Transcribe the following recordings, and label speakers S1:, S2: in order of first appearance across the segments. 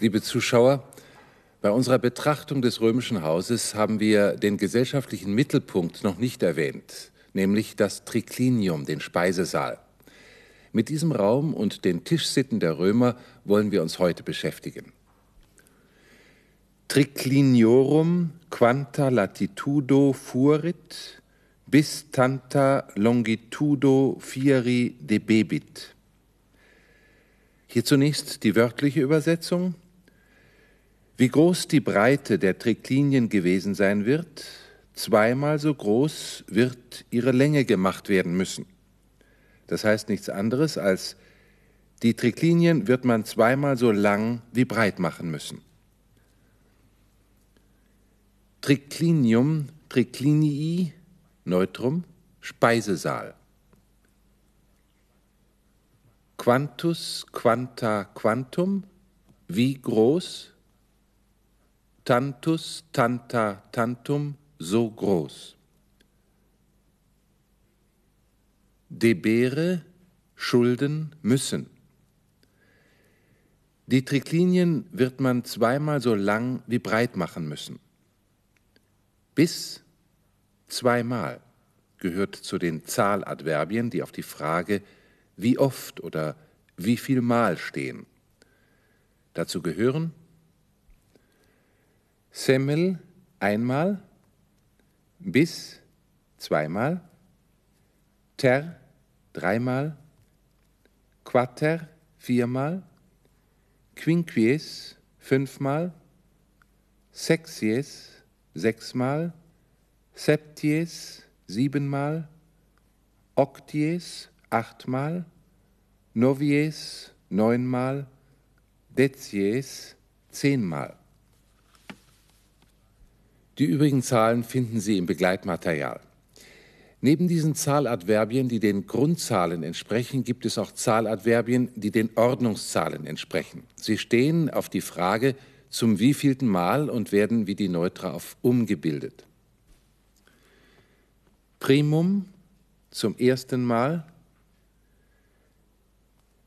S1: Liebe Zuschauer, bei unserer Betrachtung des römischen Hauses haben wir den gesellschaftlichen Mittelpunkt noch nicht erwähnt, nämlich das Triclinium, den Speisesaal. Mit diesem Raum und den Tischsitten der Römer wollen wir uns heute beschäftigen. Tricliniorum quanta latitudo furit bis tanta longitudo fieri debebit. Hier zunächst die wörtliche Übersetzung. Wie groß die Breite der Triklinien gewesen sein wird, zweimal so groß wird ihre Länge gemacht werden müssen. Das heißt nichts anderes als, die Triklinien wird man zweimal so lang wie breit machen müssen. Triclinium, Triclinii, Neutrum, Speisesaal. Quantus, quanta, quantum, wie groß, tantus, tanta, tantum, so groß. Debere, Schulden müssen. Die Triklinien wird man zweimal so lang wie breit machen müssen. Bis zweimal gehört zu den Zahladverbien, die auf die Frage wie oft oder wie viel Mal stehen. Dazu gehören Semmel einmal, bis zweimal, ter dreimal, quater viermal, quinquies fünfmal, sexies sechsmal, septies siebenmal, octies achtmal, novies neunmal, decies zehnmal. Die übrigen Zahlen finden Sie im Begleitmaterial. Neben diesen Zahladverbien, die den Grundzahlen entsprechen, gibt es auch Zahladverbien, die den Ordnungszahlen entsprechen. Sie stehen auf die Frage zum wievielten Mal und werden wie die Neutra auf umgebildet. Primum zum ersten Mal,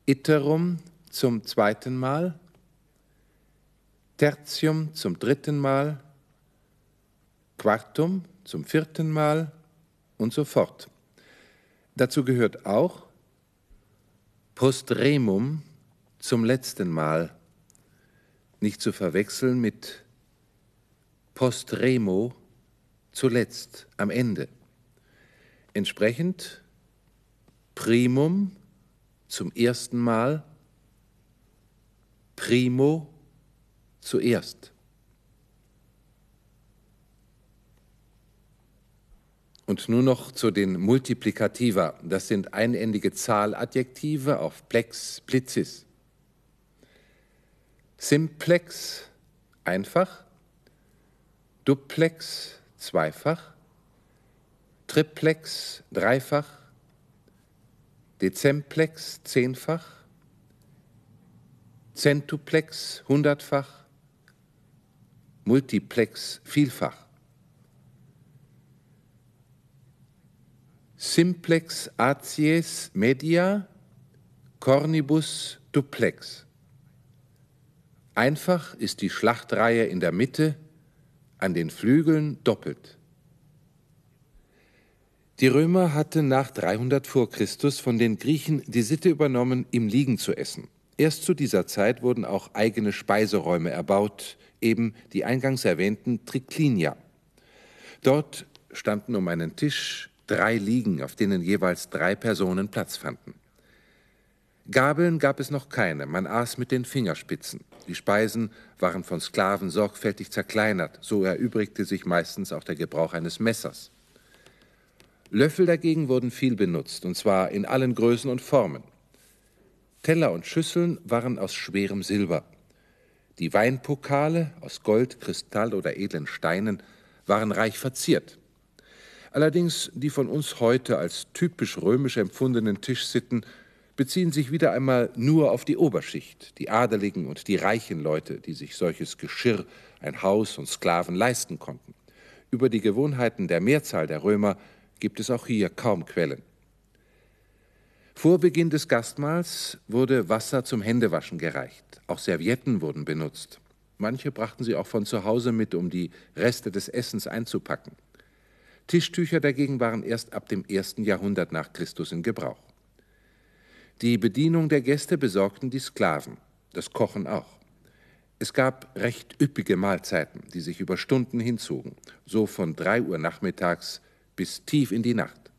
S1: Iterum zum zweiten Mal, Tertium zum dritten Mal, Quartum zum vierten Mal und so fort. Dazu gehört auch Postremum zum letzten Mal, nicht zu verwechseln mit Postremo zuletzt, am Ende. Entsprechend Primum zum ersten Mal, Primo zuerst. Und nur noch zu den Multiplikativa. Das sind einendige Zahladjektive auf Plex, Plicis. Simplex, einfach. Duplex, zweifach. Triplex, dreifach. Dezemplex, zehnfach. Centuplex, hundertfach. Multiplex, vielfach. Simplex acies media cornibus duplex. Einfach ist die Schlachtreihe in der Mitte, an den Flügeln doppelt. Die Römer hatten nach 300 vor Christus von den Griechen die Sitte übernommen, im Liegen zu essen. Erst zu dieser Zeit wurden auch eigene Speiseräume erbaut, eben die eingangs erwähnten Triclinia. Dort standen um einen Tisch drei Liegen, auf denen jeweils drei Personen Platz fanden. Gabeln gab es noch keine, man aß mit den Fingerspitzen. Die Speisen waren von Sklaven sorgfältig zerkleinert, so erübrigte sich meistens auch der Gebrauch eines Messers. Löffel dagegen wurden viel benutzt, und zwar in allen Größen und Formen. Teller und Schüsseln waren aus schwerem Silber. Die Weinpokale aus Gold, Kristall oder edlen Steinen waren reich verziert. Allerdings die von uns heute als typisch römisch empfundenen Tischsitten beziehen sich wieder einmal nur auf die Oberschicht, die Adeligen und die reichen Leute, die sich solches Geschirr, ein Haus und Sklaven leisten konnten. Über die Gewohnheiten der Mehrzahl der Römer gibt es auch hier kaum Quellen. Vor Beginn des Gastmahls wurde Wasser zum Händewaschen gereicht. Auch Servietten wurden benutzt. Manche brachten sie auch von zu Hause mit, um die Reste des Essens einzupacken. Tischtücher dagegen waren erst ab dem ersten Jahrhundert nach Christus in Gebrauch. Die Bedienung der Gäste besorgten die Sklaven, das Kochen auch. Es gab recht üppige Mahlzeiten, die sich über Stunden hinzogen, so von drei Uhr nachmittags bis tief in die Nacht.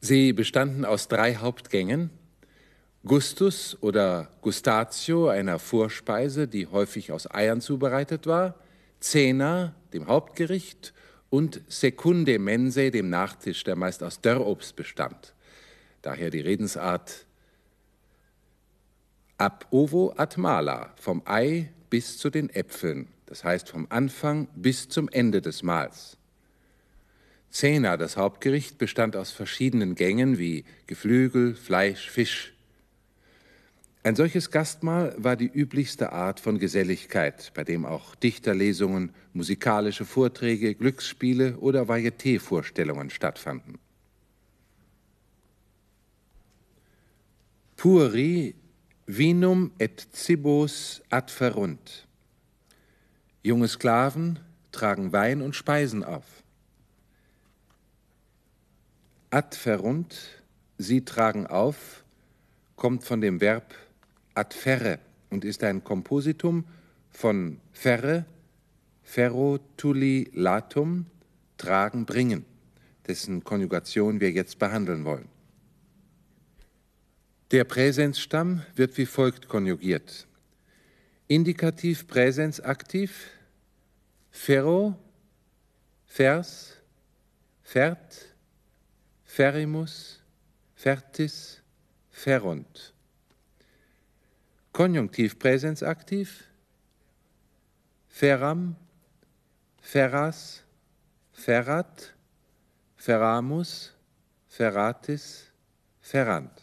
S1: Sie bestanden aus drei Hauptgängen, Gustus oder Gustatio, einer Vorspeise, die häufig aus Eiern zubereitet war, Cena, dem Hauptgericht, und Secunde Mense, dem Nachtisch, der meist aus Dörrobst bestand. Daher die Redensart ab ovo ad mala, vom Ei bis zu den Äpfeln, das heißt vom Anfang bis zum Ende des Mahls. Cena, das Hauptgericht, bestand aus verschiedenen Gängen wie Geflügel, Fleisch, Fisch. Ein solches Gastmahl war die üblichste Art von Geselligkeit, bei dem auch Dichterlesungen, musikalische Vorträge, Glücksspiele oder Varieté-Vorstellungen stattfanden. Puri vinum et cibos adferunt. Junge Sklaven tragen Wein und Speisen auf adferunt, sie tragen auf, kommt von dem Verb adferre und ist ein Kompositum von ferre, ferrotuli latum, tragen, bringen, dessen Konjugation wir jetzt behandeln wollen. Der Präsensstamm wird wie folgt konjugiert. Indikativ Präsensaktiv, ferro, vers, fert, ferimus, fertis, ferunt. Konjunktiv präsensaktiv, feram, feras, ferat, feramus, feratis, ferant.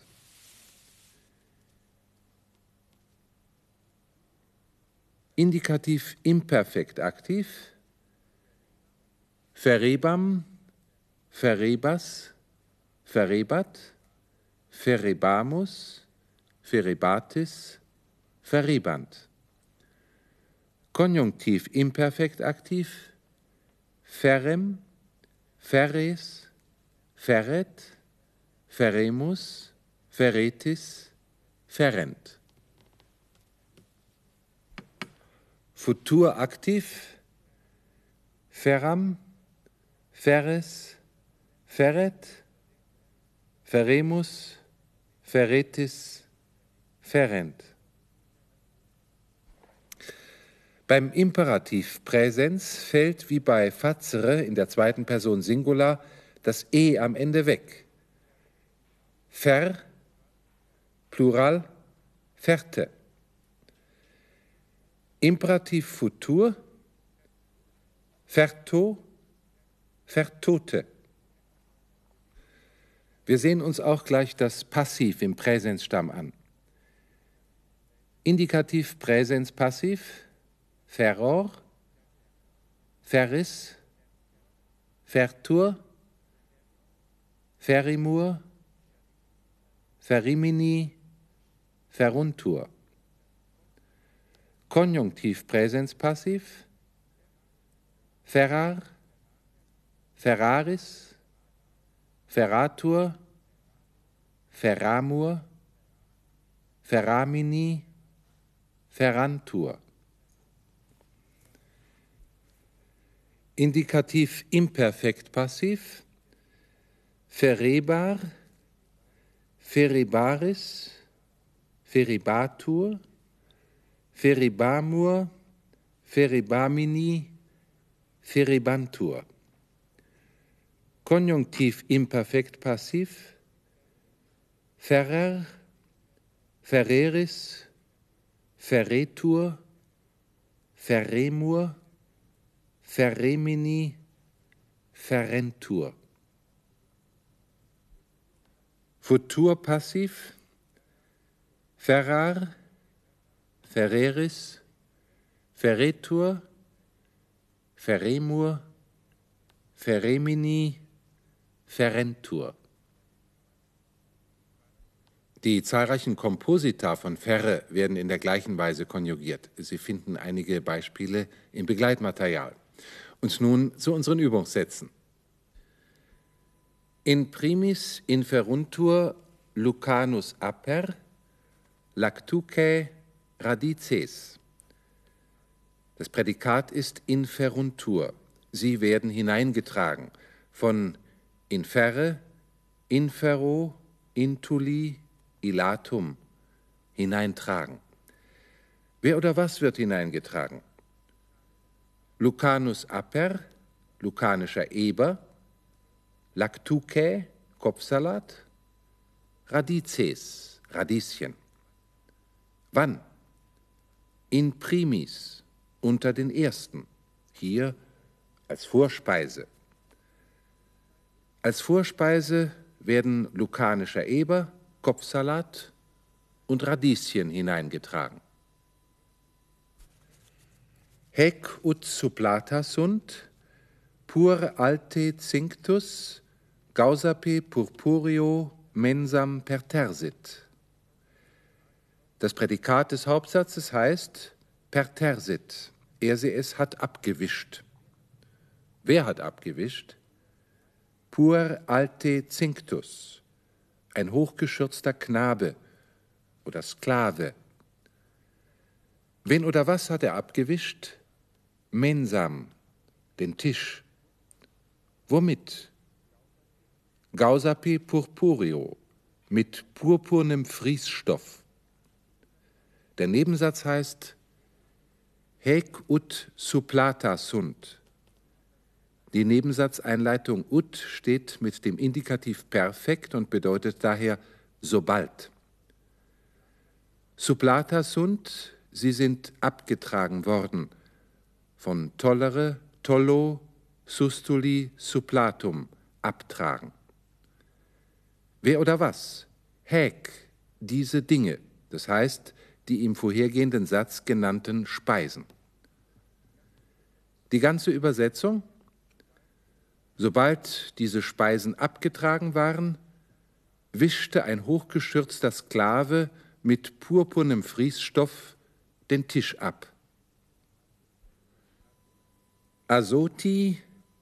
S1: Indikativ imperfekt aktiv, ferebam, ferebas, Ferebat, Ferebamus, Ferebatis, Ferebant. Konjunktiv imperfekt aktiv, ferem, feres, ferret, feremus, feretis, ferent. Futur aktiv, feram, feres, ferret, Feremus, Feretis, Ferent. Beim Imperativ Präsens fällt wie bei fazere in der zweiten Person Singular das E am Ende weg. Fer, Plural, Ferte. Imperativ Futur, Ferto, Fertote. Wir sehen uns auch gleich das Passiv im Präsensstamm an. Indikativ Präsens Passiv, Ferror, Ferris, Fertur, Ferimur, Ferimini, Feruntur. Konjunktiv Präsens Passiv, Ferrar, Ferraris, Ferratur, Ferramur, Ferramini, Ferrantur. Indikativ imperfekt passiv, Ferrebar, Feribaris, Feribatur, Feribamur, Feribamini, Feribantur. Konjunktiv imperfekt passiv, ferrer, ferreris, ferretur, ferremur, ferremini, ferrentur. Futur passiv, ferrar, ferreris, ferretur, ferremur, ferremini, Ferentur. Die zahlreichen Komposita von Ferre werden in der gleichen Weise konjugiert. Sie finden einige Beispiele im Begleitmaterial. Und nun zu unseren Übungssätzen. In primis inferuntur Lucanus aper, lactucae radices. Das Prädikat ist inferuntur. Sie werden hineingetragen von inferre, infero, intuli, ilatum, hineintragen. Wer oder was wird hineingetragen? Lucanus aper, lukanischer Eber, lactucae, Kopfsalat, radices, Radieschen. Wann? In primis, unter den ersten, hier als Vorspeise. Als Vorspeise werden lukanischer Eber, Kopfsalat und Radieschen hineingetragen. Hec ut suplata sunt, pur alte cinctus, gausape purpureo mensam pertersit. Das Prädikat des Hauptsatzes heißt pertersit. Er sie es hat abgewischt. Wer hat abgewischt? Pur alte cinctus ein hochgeschürzter Knabe oder Sklave. Wen oder was hat er abgewischt? Mensam, den Tisch. Womit? Gausape purpureo, mit purpurnem Friesstoff. Der Nebensatz heißt Hec ut suplata sunt. Die Nebensatzeinleitung ut steht mit dem Indikativ perfekt und bedeutet daher sobald. Suplata sunt, sie sind abgetragen worden. Von tollere, tollo, sustuli, suplatum, abtragen. Wer oder was? Häk, diese Dinge, das heißt die im vorhergehenden Satz genannten Speisen. Die ganze Übersetzung Sobald diese Speisen abgetragen waren, wischte ein hochgeschürzter Sklave mit purpurnem Friesstoff den Tisch ab. Asoti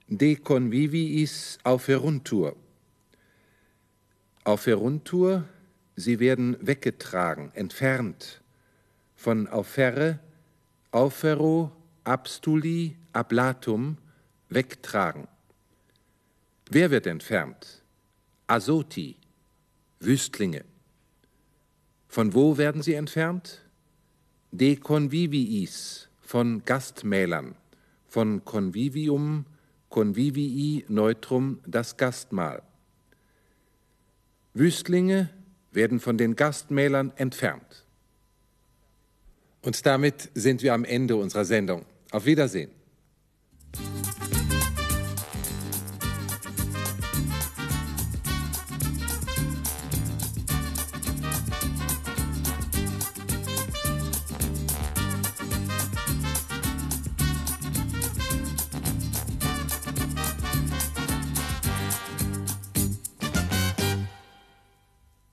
S1: de conviviis auferuntur. Auferuntur, sie werden weggetragen, entfernt, von auferre, aufero, abstuli, ablatum, wegtragen. Wer wird entfernt? Asoti, Wüstlinge. Von wo werden sie entfernt? De conviviis, von Gastmälern, von convivium, convivii neutrum, das Gastmahl. Wüstlinge werden von den Gastmälern entfernt. Und damit sind wir am Ende unserer Sendung. Auf Wiedersehen.